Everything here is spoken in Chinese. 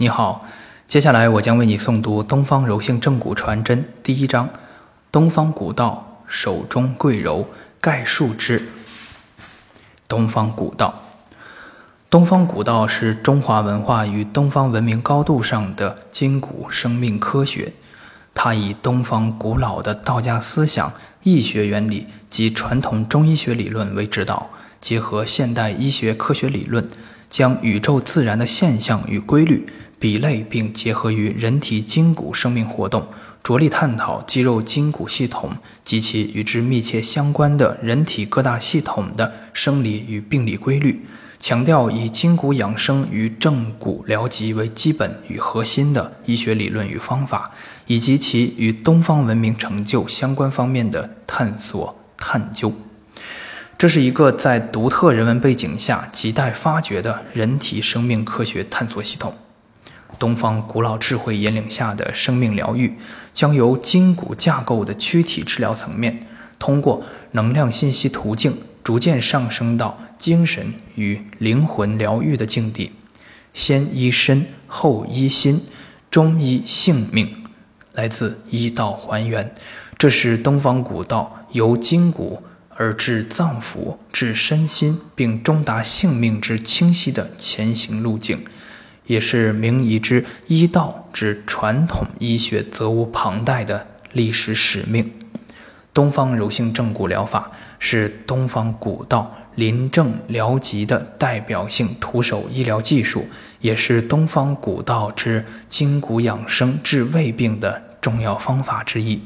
你好，接下来我将为你诵读《东方柔性正骨传真》第一章：东方古道，手中贵柔，概述之。东方古道，东方古道是中华文化与东方文明高度上的筋骨生命科学。它以东方古老的道家思想、易学原理及传统中医学理论为指导，结合现代医学科学理论，将宇宙自然的现象与规律。比类并结合于人体筋骨生命活动，着力探讨肌肉筋骨系统及其与之密切相关的人体各大系统的生理与病理规律，强调以筋骨养生与正骨疗疾为基本与核心的医学理论与方法，以及其与东方文明成就相关方面的探索探究。这是一个在独特人文背景下亟待发掘的人体生命科学探索系统。东方古老智慧引领下的生命疗愈，将由筋骨架构的躯体治疗层面，通过能量信息途径，逐渐上升到精神与灵魂疗愈的境地。先医身，后医心，中医性命，来自医道还原。这是东方古道由筋骨而至脏腑，至身心，并终达性命之清晰的前行路径。也是明夷之医道之传统医学责无旁贷的历史使命。东方柔性正骨疗法是东方古道临症疗疾的代表性徒手医疗技术，也是东方古道之筋骨养生治胃病的重要方法之一。